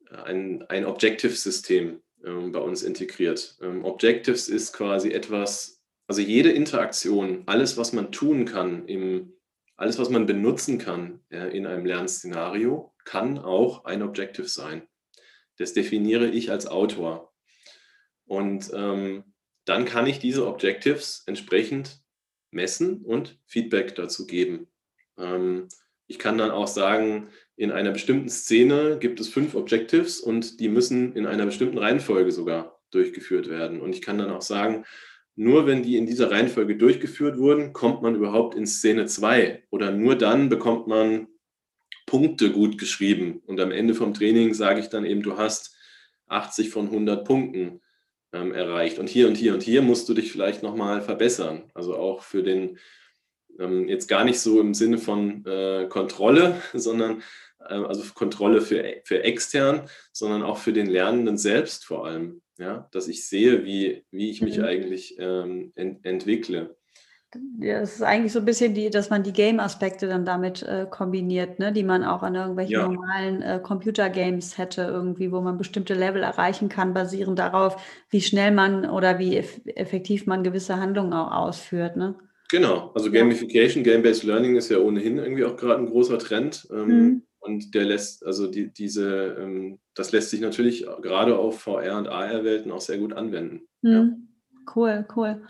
ein, ein Objective-System ähm, bei uns integriert. Ähm, Objectives ist quasi etwas, also jede Interaktion, alles, was man tun kann, im, alles, was man benutzen kann ja, in einem Lernszenario, kann auch ein Objective sein. Das definiere ich als Autor. Und ähm, dann kann ich diese Objectives entsprechend messen und Feedback dazu geben. Ähm, ich kann dann auch sagen, in einer bestimmten Szene gibt es fünf Objectives und die müssen in einer bestimmten Reihenfolge sogar durchgeführt werden. Und ich kann dann auch sagen, nur wenn die in dieser Reihenfolge durchgeführt wurden, kommt man überhaupt in Szene 2 oder nur dann bekommt man Punkte gut geschrieben. Und am Ende vom Training sage ich dann eben, du hast 80 von 100 Punkten ähm, erreicht. Und hier und hier und hier musst du dich vielleicht nochmal verbessern. Also auch für den, ähm, jetzt gar nicht so im Sinne von äh, Kontrolle, sondern äh, also Kontrolle für, für extern, sondern auch für den Lernenden selbst vor allem. Ja? Dass ich sehe, wie, wie ich mich mhm. eigentlich ähm, ent entwickle ja, es ist eigentlich so ein bisschen die, dass man die Game-Aspekte dann damit äh, kombiniert, ne, die man auch an irgendwelchen ja. normalen äh, Computer-Games hätte, irgendwie, wo man bestimmte Level erreichen kann, basierend darauf, wie schnell man oder wie eff effektiv man gewisse Handlungen auch ausführt. Ne? Genau, also Gamification. Game-Based Learning ist ja ohnehin irgendwie auch gerade ein großer Trend. Ähm, mhm. Und der lässt, also die, diese, ähm, das lässt sich natürlich gerade auf VR- und AR-Welten auch sehr gut anwenden. Mhm. Ja. Cool, cool.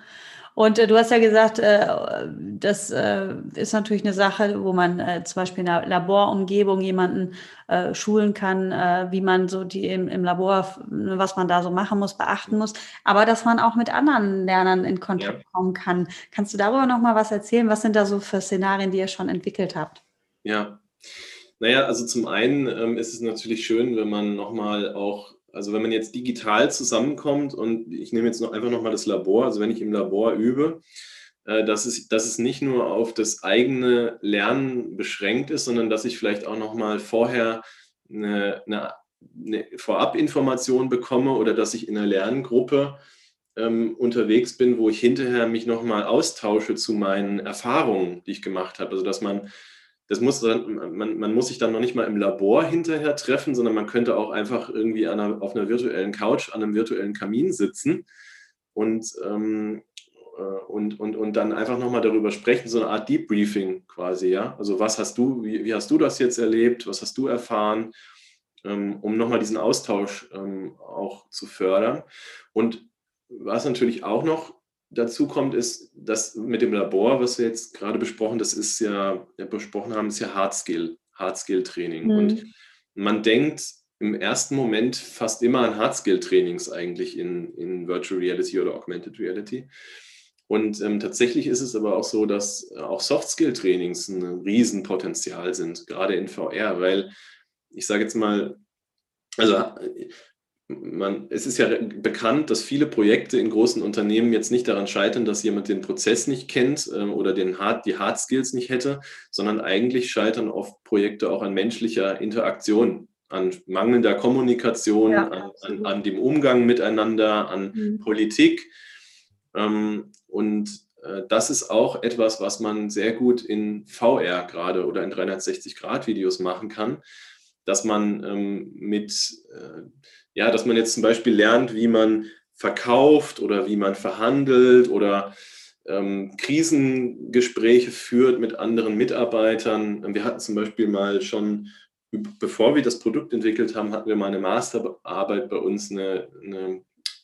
Und äh, du hast ja gesagt, äh, das äh, ist natürlich eine Sache, wo man äh, zum Beispiel in der Laborumgebung jemanden äh, schulen kann, äh, wie man so die im, im, Labor, was man da so machen muss, beachten muss. Aber dass man auch mit anderen Lernern in Kontakt ja. kommen kann. Kannst du darüber noch mal was erzählen? Was sind da so für Szenarien, die ihr schon entwickelt habt? Ja. Naja, also zum einen ähm, ist es natürlich schön, wenn man nochmal auch also wenn man jetzt digital zusammenkommt und ich nehme jetzt noch einfach nochmal das Labor, also wenn ich im Labor übe, äh, dass, es, dass es nicht nur auf das eigene Lernen beschränkt ist, sondern dass ich vielleicht auch nochmal vorher eine, eine, eine Vorabinformation bekomme oder dass ich in einer Lerngruppe ähm, unterwegs bin, wo ich hinterher mich nochmal austausche zu meinen Erfahrungen, die ich gemacht habe. Also dass man das muss dann, man, man muss sich dann noch nicht mal im Labor hinterher treffen, sondern man könnte auch einfach irgendwie einer, auf einer virtuellen Couch an einem virtuellen Kamin sitzen und, ähm, äh, und, und, und dann einfach nochmal darüber sprechen, so eine Art Debriefing quasi, ja. Also was hast du, wie, wie hast du das jetzt erlebt, was hast du erfahren, ähm, um nochmal diesen Austausch ähm, auch zu fördern. Und was natürlich auch noch dazu kommt, ist, dass mit dem Labor, was wir jetzt gerade besprochen, das ist ja, ja besprochen haben, ist ja Hardskill, Hardskill-Training. Mhm. Und man denkt im ersten Moment fast immer an Hardskill-Trainings eigentlich in, in Virtual Reality oder Augmented Reality. Und ähm, tatsächlich ist es aber auch so, dass auch Soft-Skill-Trainings ein Riesenpotenzial sind, gerade in VR, weil ich sage jetzt mal, also man, es ist ja bekannt, dass viele Projekte in großen Unternehmen jetzt nicht daran scheitern, dass jemand den Prozess nicht kennt äh, oder den Hard, die Hard Skills nicht hätte, sondern eigentlich scheitern oft Projekte auch an menschlicher Interaktion, an mangelnder Kommunikation, ja, an, an, an, dem Umgang miteinander, an mhm. Politik. Ähm, und äh, das ist auch etwas, was man sehr gut in VR gerade oder in 360-Grad-Videos machen kann, dass man ähm, mit äh, ja, dass man jetzt zum Beispiel lernt, wie man verkauft oder wie man verhandelt oder ähm, Krisengespräche führt mit anderen Mitarbeitern. Wir hatten zum Beispiel mal schon, bevor wir das Produkt entwickelt haben, hatten wir mal eine Masterarbeit bei uns, eine, eine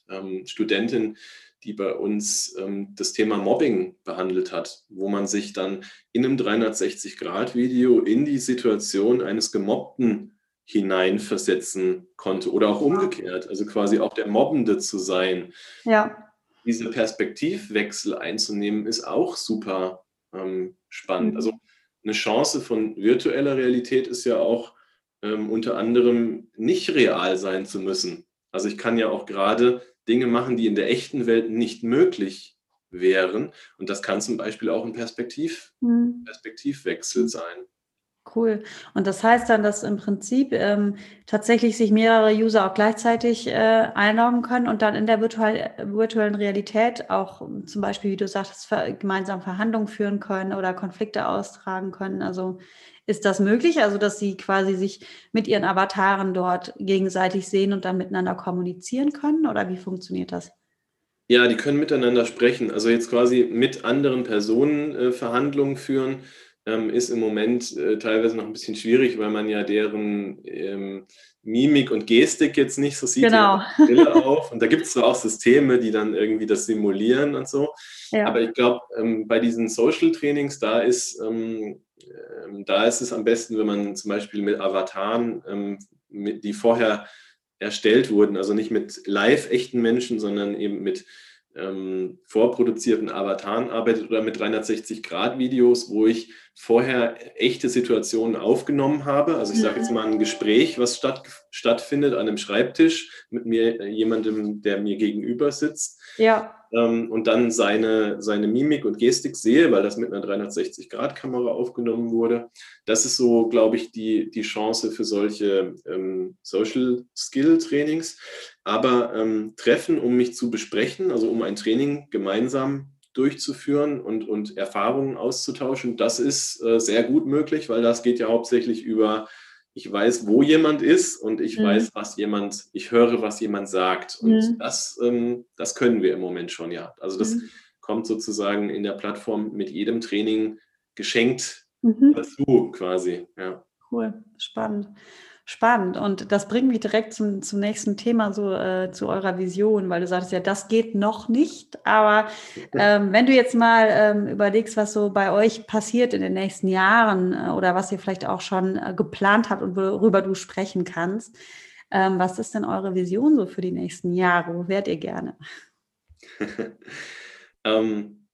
ähm, Studentin, die bei uns ähm, das Thema Mobbing behandelt hat, wo man sich dann in einem 360-Grad-Video in die Situation eines Gemobbten hineinversetzen konnte oder auch umgekehrt, also quasi auch der Mobbende zu sein. Ja. Diese Perspektivwechsel einzunehmen, ist auch super ähm, spannend. Mhm. Also eine Chance von virtueller Realität ist ja auch ähm, unter anderem nicht real sein zu müssen. Also ich kann ja auch gerade Dinge machen, die in der echten Welt nicht möglich wären. Und das kann zum Beispiel auch ein Perspektiv, mhm. Perspektivwechsel sein. Cool. Und das heißt dann, dass im Prinzip ähm, tatsächlich sich mehrere User auch gleichzeitig äh, einloggen können und dann in der virtual, virtuellen Realität auch zum Beispiel, wie du sagst, ver gemeinsam Verhandlungen führen können oder Konflikte austragen können. Also ist das möglich? Also, dass sie quasi sich mit ihren Avataren dort gegenseitig sehen und dann miteinander kommunizieren können? Oder wie funktioniert das? Ja, die können miteinander sprechen. Also jetzt quasi mit anderen Personen äh, Verhandlungen führen ähm, ist im Moment äh, teilweise noch ein bisschen schwierig, weil man ja deren ähm, Mimik und Gestik jetzt nicht so sieht. Genau. Brille auf. Und da gibt es zwar auch Systeme, die dann irgendwie das simulieren und so. Ja. Aber ich glaube, ähm, bei diesen Social-Trainings, da ist, ähm, ähm, da ist es am besten, wenn man zum Beispiel mit Avataren, ähm, mit, die vorher erstellt wurden, also nicht mit live echten Menschen, sondern eben mit vorproduzierten Avataren arbeitet oder mit 360-Grad-Videos, wo ich vorher echte Situationen aufgenommen habe. Also ich sage jetzt mal ein Gespräch, was statt, stattfindet an einem Schreibtisch mit mir, jemandem, der mir gegenüber sitzt. Ja. Ähm, und dann seine, seine Mimik und Gestik sehe, weil das mit einer 360-Grad-Kamera aufgenommen wurde. Das ist so, glaube ich, die, die Chance für solche ähm, Social Skill Trainings. Aber ähm, Treffen, um mich zu besprechen, also um ein Training gemeinsam durchzuführen und, und Erfahrungen auszutauschen, das ist äh, sehr gut möglich, weil das geht ja hauptsächlich über ich weiß, wo jemand ist und ich mhm. weiß, was jemand, ich höre, was jemand sagt. Und mhm. das, ähm, das können wir im Moment schon, ja. Also das mhm. kommt sozusagen in der Plattform mit jedem Training geschenkt mhm. dazu quasi. Ja. Cool, spannend. Spannend. Und das bringt mich direkt zum, zum nächsten Thema, so äh, zu eurer Vision, weil du sagst ja, das geht noch nicht. Aber ähm, wenn du jetzt mal ähm, überlegst, was so bei euch passiert in den nächsten Jahren äh, oder was ihr vielleicht auch schon äh, geplant habt und worüber du sprechen kannst, ähm, was ist denn eure Vision so für die nächsten Jahre? Wo wärt ihr gerne? Ähm,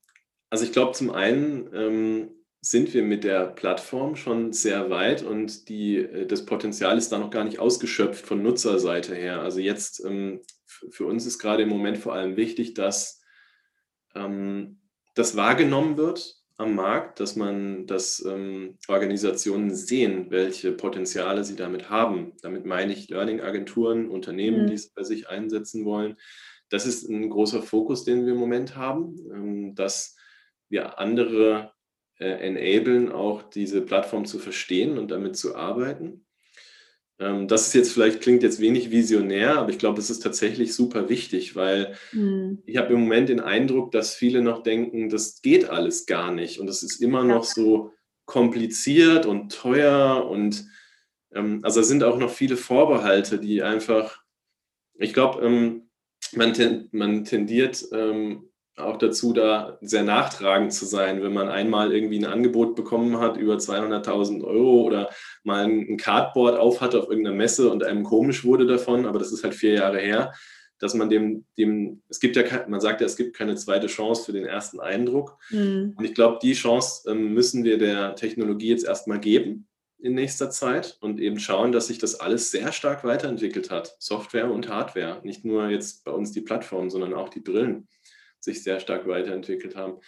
also ich glaube zum einen, ähm, sind wir mit der Plattform schon sehr weit und die, äh, das Potenzial ist da noch gar nicht ausgeschöpft von Nutzerseite her. Also jetzt ähm, für uns ist gerade im Moment vor allem wichtig, dass ähm, das wahrgenommen wird am Markt, dass man, dass ähm, Organisationen sehen, welche Potenziale sie damit haben. Damit meine ich Learning-Agenturen, Unternehmen, mhm. die es bei sich einsetzen wollen. Das ist ein großer Fokus, den wir im Moment haben, dass wir andere äh, enablen, auch diese Plattform zu verstehen und damit zu arbeiten. Ähm, das ist jetzt vielleicht, klingt jetzt wenig visionär, aber ich glaube, es ist tatsächlich super wichtig, weil mhm. ich habe im Moment den Eindruck, dass viele noch denken, das geht alles gar nicht und es ist immer noch so kompliziert und teuer und ähm, also es sind auch noch viele Vorbehalte, die einfach, ich glaube, ähm, man, ten, man tendiert ähm, auch dazu, da sehr nachtragend zu sein, wenn man einmal irgendwie ein Angebot bekommen hat über 200.000 Euro oder mal ein Cardboard aufhatte auf irgendeiner Messe und einem komisch wurde davon, aber das ist halt vier Jahre her, dass man dem, dem es gibt ja, man sagt ja, es gibt keine zweite Chance für den ersten Eindruck. Mhm. Und ich glaube, die Chance ähm, müssen wir der Technologie jetzt erstmal geben in nächster Zeit und eben schauen, dass sich das alles sehr stark weiterentwickelt hat. Software und Hardware. Nicht nur jetzt bei uns die Plattform, sondern auch die Brillen sich sehr stark weiterentwickelt haben.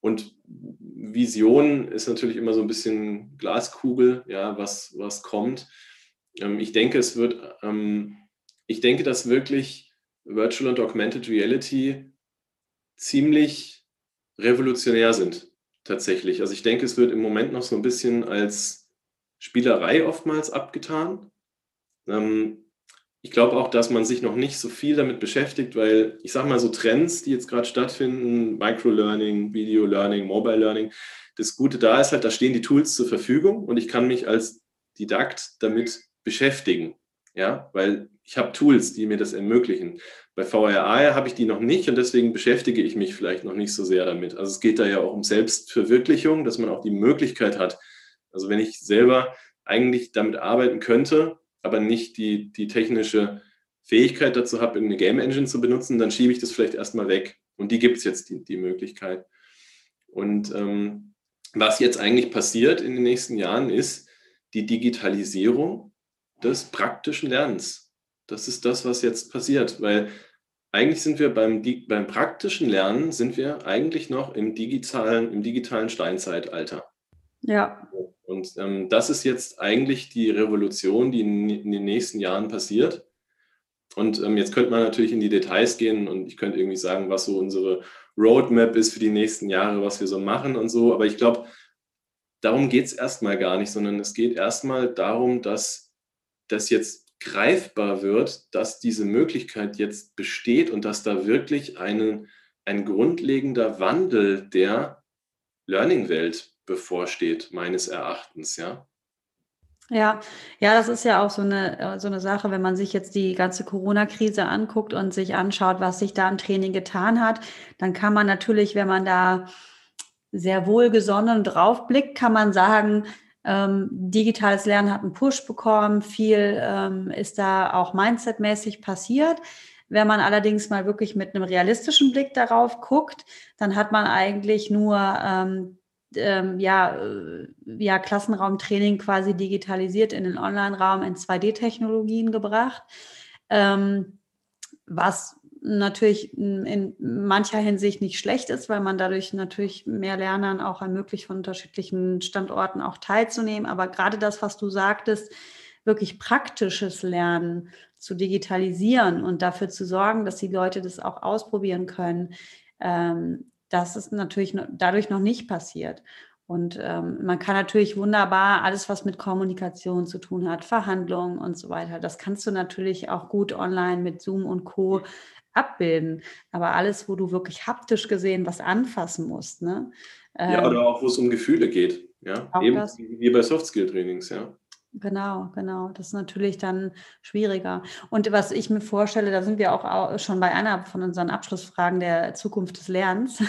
Und Vision ist natürlich immer so ein bisschen Glaskugel, ja, was, was kommt. Ähm, ich denke, es wird, ähm, ich denke, dass wirklich Virtual und Augmented Reality ziemlich revolutionär sind, tatsächlich. Also ich denke, es wird im Moment noch so ein bisschen als Spielerei oftmals abgetan. Ähm, ich glaube auch, dass man sich noch nicht so viel damit beschäftigt, weil ich sage mal so Trends, die jetzt gerade stattfinden, Microlearning, Video Learning, Mobile Learning, das Gute da ist halt, da stehen die Tools zur Verfügung und ich kann mich als Didakt damit beschäftigen, ja, weil ich habe Tools, die mir das ermöglichen. Bei VRA habe ich die noch nicht und deswegen beschäftige ich mich vielleicht noch nicht so sehr damit. Also es geht da ja auch um Selbstverwirklichung, dass man auch die Möglichkeit hat, also wenn ich selber eigentlich damit arbeiten könnte, aber nicht die, die technische Fähigkeit dazu habe, eine Game Engine zu benutzen, dann schiebe ich das vielleicht erstmal weg. Und die gibt es jetzt, die, die Möglichkeit. Und ähm, was jetzt eigentlich passiert in den nächsten Jahren ist die Digitalisierung des praktischen Lernens. Das ist das, was jetzt passiert, weil eigentlich sind wir beim, beim praktischen Lernen, sind wir eigentlich noch im digitalen, im digitalen Steinzeitalter. Ja. Und ähm, das ist jetzt eigentlich die Revolution, die in, in den nächsten Jahren passiert. Und ähm, jetzt könnte man natürlich in die Details gehen und ich könnte irgendwie sagen, was so unsere Roadmap ist für die nächsten Jahre, was wir so machen und so. Aber ich glaube, darum geht es erstmal gar nicht, sondern es geht erstmal darum, dass das jetzt greifbar wird, dass diese Möglichkeit jetzt besteht und dass da wirklich einen, ein grundlegender Wandel der Learning-Welt bevorsteht, meines Erachtens, ja. Ja, ja, das ist ja auch so eine, äh, so eine Sache, wenn man sich jetzt die ganze Corona-Krise anguckt und sich anschaut, was sich da im Training getan hat, dann kann man natürlich, wenn man da sehr wohlgesonnen drauf blickt, kann man sagen, ähm, digitales Lernen hat einen Push bekommen, viel ähm, ist da auch mindsetmäßig passiert. Wenn man allerdings mal wirklich mit einem realistischen Blick darauf guckt, dann hat man eigentlich nur ähm, ähm, ja, äh, ja, Klassenraumtraining quasi digitalisiert in den Online-Raum in 2D-Technologien gebracht, ähm, was natürlich in mancher Hinsicht nicht schlecht ist, weil man dadurch natürlich mehr Lernern auch ermöglicht, von unterschiedlichen Standorten auch teilzunehmen. Aber gerade das, was du sagtest, wirklich praktisches Lernen zu digitalisieren und dafür zu sorgen, dass die Leute das auch ausprobieren können, ähm, das ist natürlich dadurch noch nicht passiert. Und ähm, man kann natürlich wunderbar alles, was mit Kommunikation zu tun hat, Verhandlungen und so weiter, das kannst du natürlich auch gut online mit Zoom und Co. abbilden. Aber alles, wo du wirklich haptisch gesehen was anfassen musst. Ne? Ähm, ja, oder auch wo es um Gefühle geht. Ja, eben das. wie bei Soft-Skill-Trainings, ja. Genau, genau. Das ist natürlich dann schwieriger. Und was ich mir vorstelle, da sind wir auch schon bei einer von unseren Abschlussfragen der Zukunft des Lernens,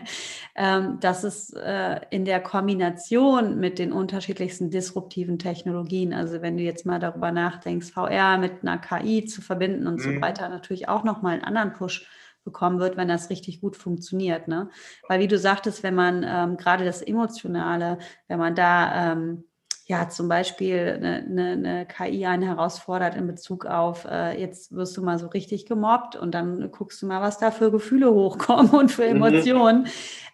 ähm, dass es äh, in der Kombination mit den unterschiedlichsten disruptiven Technologien, also wenn du jetzt mal darüber nachdenkst, VR mit einer KI zu verbinden und mhm. so weiter, natürlich auch nochmal einen anderen Push bekommen wird, wenn das richtig gut funktioniert. Ne? Weil wie du sagtest, wenn man ähm, gerade das Emotionale, wenn man da ähm, ja zum Beispiel eine, eine, eine, KI einen herausfordert in Bezug auf, äh, jetzt wirst du mal so richtig gemobbt und dann guckst du mal, was da für Gefühle hochkommen und für mhm. Emotionen. Mhm.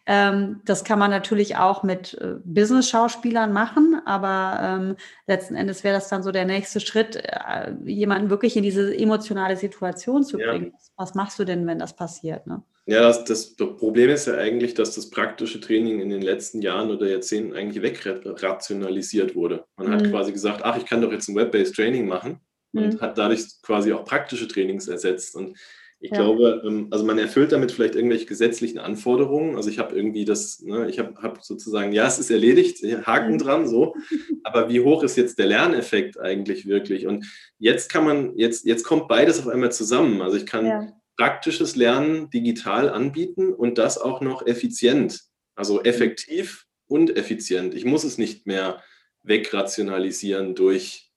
Ähm, das kann man natürlich auch mit äh, Business-Schauspielern machen, aber ähm, letzten Endes wäre das dann so der nächste Schritt, äh, jemanden wirklich in diese emotionale Situation zu bringen. Ja. Was machst du denn, wenn das passiert? Ne? Ja, das, das, das, Problem ist ja eigentlich, dass das praktische Training in den letzten Jahren oder Jahrzehnten eigentlich wegrationalisiert wurde. Man mhm. hat quasi gesagt, ach, ich kann doch jetzt ein Web-based Training machen und mhm. hat dadurch quasi auch praktische Trainings ersetzt. Und ich ja. glaube, ähm, also man erfüllt damit vielleicht irgendwelche gesetzlichen Anforderungen. Also ich habe irgendwie das, ne, ich habe hab sozusagen, ja, es ist erledigt, Haken mhm. dran, so. Aber wie hoch ist jetzt der Lerneffekt eigentlich wirklich? Und jetzt kann man, jetzt, jetzt kommt beides auf einmal zusammen. Also ich kann ja. praktisches Lernen digital anbieten und das auch noch effizient. Also effektiv und effizient. Ich muss es nicht mehr wegrationalisieren durch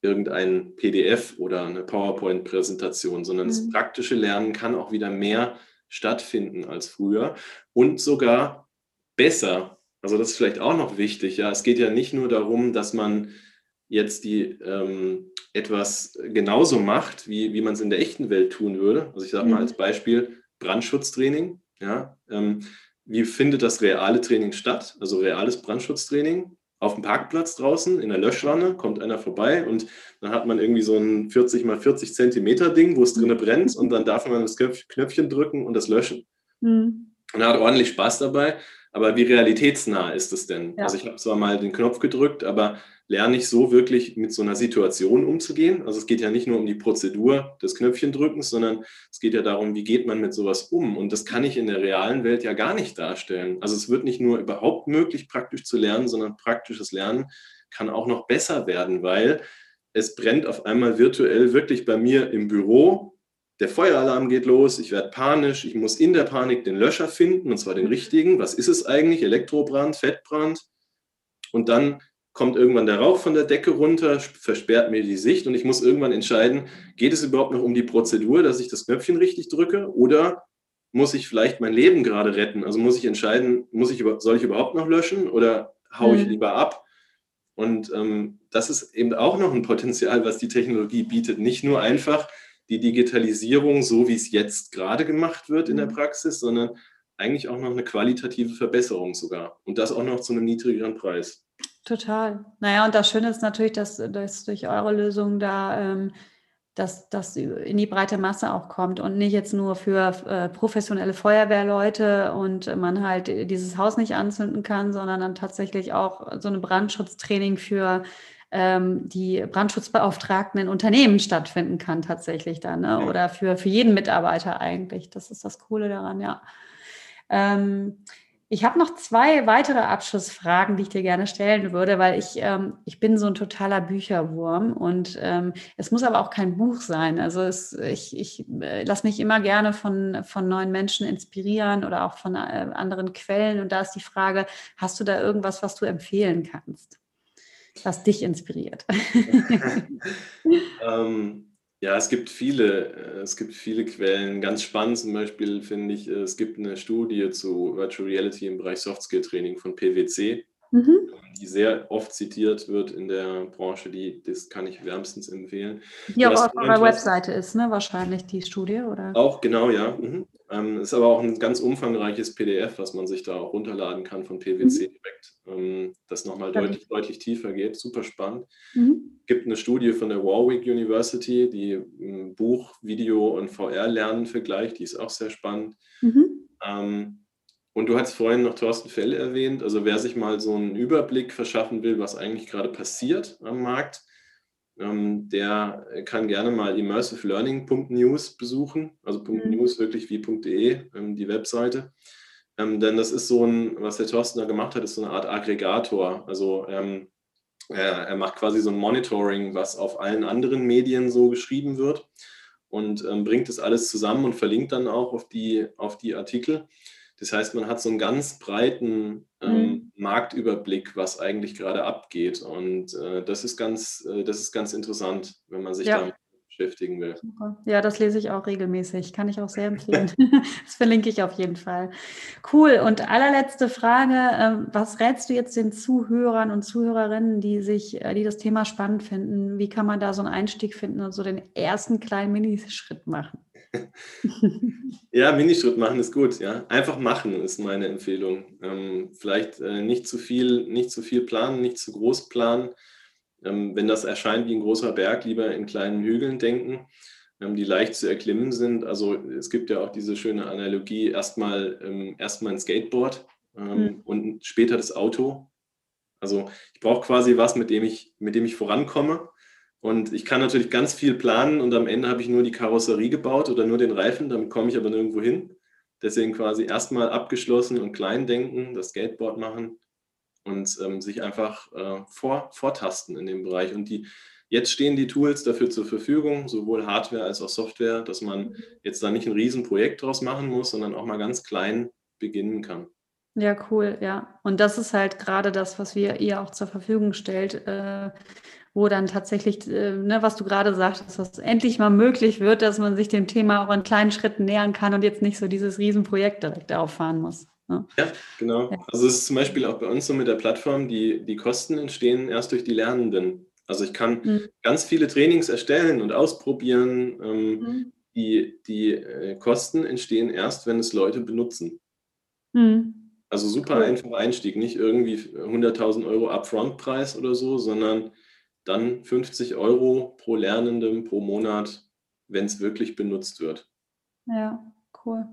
irgendein PDF oder eine PowerPoint-Präsentation, sondern mhm. das praktische Lernen kann auch wieder mehr stattfinden als früher und sogar besser. Also das ist vielleicht auch noch wichtig. Ja, es geht ja nicht nur darum, dass man jetzt die ähm, etwas genauso macht, wie, wie man es in der echten Welt tun würde. Also ich sage mhm. mal als Beispiel Brandschutztraining. Ja, ähm, wie findet das reale Training statt? Also reales Brandschutztraining auf dem Parkplatz draußen in der Löschwanne, kommt einer vorbei und dann hat man irgendwie so ein 40 mal 40 Zentimeter Ding, wo es drinne brennt und dann darf man das Knöpfchen drücken und das löschen. Mhm. Und er hat ordentlich Spaß dabei, aber wie realitätsnah ist es denn? Ja. Also ich habe zwar mal den Knopf gedrückt, aber lerne ich so wirklich mit so einer Situation umzugehen. Also es geht ja nicht nur um die Prozedur des Knöpfchendrückens, sondern es geht ja darum, wie geht man mit sowas um. Und das kann ich in der realen Welt ja gar nicht darstellen. Also es wird nicht nur überhaupt möglich, praktisch zu lernen, sondern praktisches Lernen kann auch noch besser werden, weil es brennt auf einmal virtuell wirklich bei mir im Büro. Der Feueralarm geht los, ich werde panisch, ich muss in der Panik den Löscher finden, und zwar den richtigen. Was ist es eigentlich? Elektrobrand, Fettbrand? Und dann kommt irgendwann der Rauch von der Decke runter, versperrt mir die Sicht und ich muss irgendwann entscheiden, geht es überhaupt noch um die Prozedur, dass ich das Knöpfchen richtig drücke oder muss ich vielleicht mein Leben gerade retten? Also muss ich entscheiden, muss ich, soll ich überhaupt noch löschen oder haue ich mhm. lieber ab? Und ähm, das ist eben auch noch ein Potenzial, was die Technologie bietet. Nicht nur einfach die Digitalisierung, so wie es jetzt gerade gemacht wird in der mhm. Praxis, sondern eigentlich auch noch eine qualitative Verbesserung sogar. Und das auch noch zu einem niedrigeren Preis. Total. Naja, und das Schöne ist natürlich, dass, dass durch eure Lösung da ähm, dass das in die breite Masse auch kommt und nicht jetzt nur für äh, professionelle Feuerwehrleute und man halt dieses Haus nicht anzünden kann, sondern dann tatsächlich auch so eine Brandschutztraining für ähm, die Brandschutzbeauftragten in Unternehmen stattfinden kann tatsächlich dann ne? oder für, für jeden Mitarbeiter eigentlich. Das ist das Coole daran, ja. Ähm, ich habe noch zwei weitere Abschlussfragen, die ich dir gerne stellen würde, weil ich, ähm, ich bin so ein totaler Bücherwurm und ähm, es muss aber auch kein Buch sein. Also es, ich, ich äh, lasse mich immer gerne von, von neuen Menschen inspirieren oder auch von äh, anderen Quellen. Und da ist die Frage, hast du da irgendwas, was du empfehlen kannst, was dich inspiriert? ähm, ja, es gibt viele, äh, es gibt viele Quellen. Ganz spannend zum Beispiel finde ich, äh, es gibt eine Studie zu Virtual Reality im Bereich Softskill Training von PwC, mhm. die sehr oft zitiert wird in der Branche. Die, das kann ich wärmstens empfehlen. Die auch auf eurer Webseite ist, ne? Wahrscheinlich die Studie, oder? Auch, genau, ja. Mhm. Ähm, ist aber auch ein ganz umfangreiches PDF, was man sich da auch runterladen kann von PwC mhm. direkt, ähm, das nochmal deutlich, deutlich tiefer geht. Super spannend. Mhm. gibt eine Studie von der Warwick University, die ähm, Buch, Video und VR-Lernen vergleicht. Die ist auch sehr spannend. Mhm. Ähm, und du hast vorhin noch Thorsten Fell erwähnt. Also wer sich mal so einen Überblick verschaffen will, was eigentlich gerade passiert am Markt, ähm, der kann gerne mal immersivelearning.news besuchen, also mhm. .news wirklich wie .de, ähm, die Webseite. Ähm, denn das ist so ein, was der Thorsten da gemacht hat, ist so eine Art Aggregator. Also er, macht quasi so ein Monitoring, was auf allen anderen Medien so geschrieben wird und bringt das alles zusammen und verlinkt dann auch auf die, auf die Artikel. Das heißt, man hat so einen ganz breiten ähm, mhm. Marktüberblick, was eigentlich gerade abgeht. Und äh, das, ist ganz, äh, das ist ganz interessant, wenn man sich ja. damit beschäftigen will. Ja, das lese ich auch regelmäßig. Kann ich auch sehr empfehlen. das verlinke ich auf jeden Fall. Cool. Und allerletzte Frage: ähm, Was rätst du jetzt den Zuhörern und Zuhörerinnen, die sich, äh, die das Thema spannend finden? Wie kann man da so einen Einstieg finden und so den ersten kleinen Minischritt machen? ja, Minischritt machen ist gut. Ja, einfach machen ist meine Empfehlung. Ähm, vielleicht äh, nicht zu viel, nicht zu viel planen, nicht zu groß planen. Ähm, wenn das erscheint wie ein großer Berg, lieber in kleinen Hügeln denken, ähm, die leicht zu erklimmen sind. Also es gibt ja auch diese schöne Analogie: erstmal ähm, erstmal ein Skateboard mhm. und später das Auto. Also ich brauche quasi was, mit dem ich, mit dem ich vorankomme. Und ich kann natürlich ganz viel planen und am Ende habe ich nur die Karosserie gebaut oder nur den Reifen, damit komme ich aber nirgendwo hin. Deswegen quasi erstmal abgeschlossen und klein denken, das Skateboard machen und ähm, sich einfach äh, vor, vortasten in dem Bereich. Und die, jetzt stehen die Tools dafür zur Verfügung, sowohl Hardware als auch Software, dass man jetzt da nicht ein Riesenprojekt draus machen muss, sondern auch mal ganz klein beginnen kann. Ja, cool, ja. Und das ist halt gerade das, was wir ihr auch zur Verfügung stellt. Äh, wo dann tatsächlich, äh, ne, was du gerade sagtest, dass es endlich mal möglich wird, dass man sich dem Thema auch in kleinen Schritten nähern kann und jetzt nicht so dieses Riesenprojekt direkt auffahren muss. Ne? Ja, genau. Ja. Also es ist zum Beispiel auch bei uns so mit der Plattform, die, die Kosten entstehen erst durch die Lernenden. Also ich kann mhm. ganz viele Trainings erstellen und ausprobieren. Ähm, mhm. Die, die äh, Kosten entstehen erst, wenn es Leute benutzen. Mhm. Also super cool. einfacher Einstieg, nicht irgendwie 100.000 Euro Upfront-Preis oder so, sondern dann 50 Euro pro Lernenden pro Monat, wenn es wirklich benutzt wird. Ja, cool.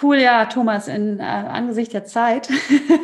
Cool, ja, Thomas, in äh, Angesicht der Zeit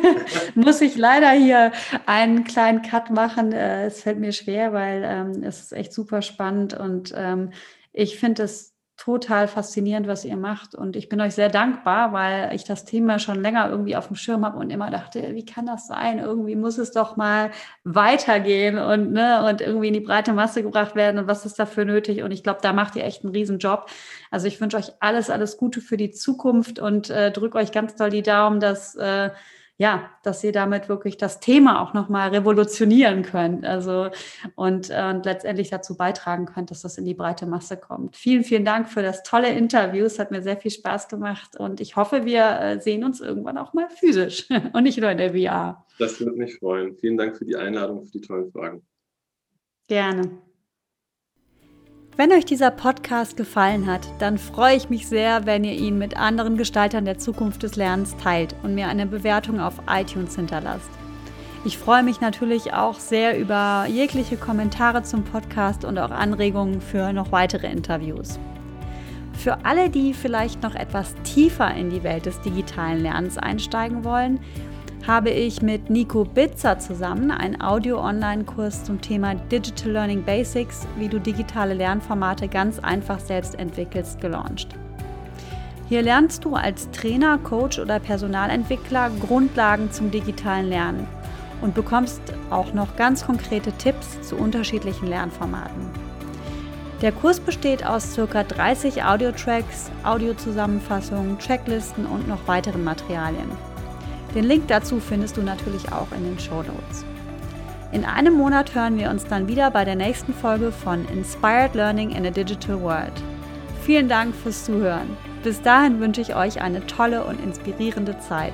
muss ich leider hier einen kleinen Cut machen. Äh, es fällt mir schwer, weil ähm, es ist echt super spannend und ähm, ich finde es total faszinierend, was ihr macht. Und ich bin euch sehr dankbar, weil ich das Thema schon länger irgendwie auf dem Schirm habe und immer dachte, wie kann das sein? Irgendwie muss es doch mal weitergehen und, ne, und irgendwie in die breite Masse gebracht werden. Und was ist dafür nötig? Und ich glaube, da macht ihr echt einen riesen Job. Also ich wünsche euch alles, alles Gute für die Zukunft und äh, drücke euch ganz doll die Daumen, dass äh, ja, dass ihr damit wirklich das Thema auch nochmal revolutionieren könnt. Also und, äh, und letztendlich dazu beitragen könnt, dass das in die breite Masse kommt. Vielen, vielen Dank für das tolle Interview. Es hat mir sehr viel Spaß gemacht und ich hoffe, wir äh, sehen uns irgendwann auch mal physisch und nicht nur in der VR. Das würde mich freuen. Vielen Dank für die Einladung, für die tollen Fragen. Gerne. Wenn euch dieser Podcast gefallen hat, dann freue ich mich sehr, wenn ihr ihn mit anderen Gestaltern der Zukunft des Lernens teilt und mir eine Bewertung auf iTunes hinterlasst. Ich freue mich natürlich auch sehr über jegliche Kommentare zum Podcast und auch Anregungen für noch weitere Interviews. Für alle, die vielleicht noch etwas tiefer in die Welt des digitalen Lernens einsteigen wollen, habe ich mit Nico Bitzer zusammen einen Audio-Online-Kurs zum Thema Digital Learning Basics, wie du digitale Lernformate ganz einfach selbst entwickelst, gelauncht. Hier lernst du als Trainer, Coach oder Personalentwickler Grundlagen zum digitalen Lernen und bekommst auch noch ganz konkrete Tipps zu unterschiedlichen Lernformaten. Der Kurs besteht aus ca. 30 Audio-Tracks, Audiozusammenfassungen, Checklisten und noch weiteren Materialien. Den Link dazu findest du natürlich auch in den Show Notes. In einem Monat hören wir uns dann wieder bei der nächsten Folge von Inspired Learning in a Digital World. Vielen Dank fürs Zuhören. Bis dahin wünsche ich euch eine tolle und inspirierende Zeit.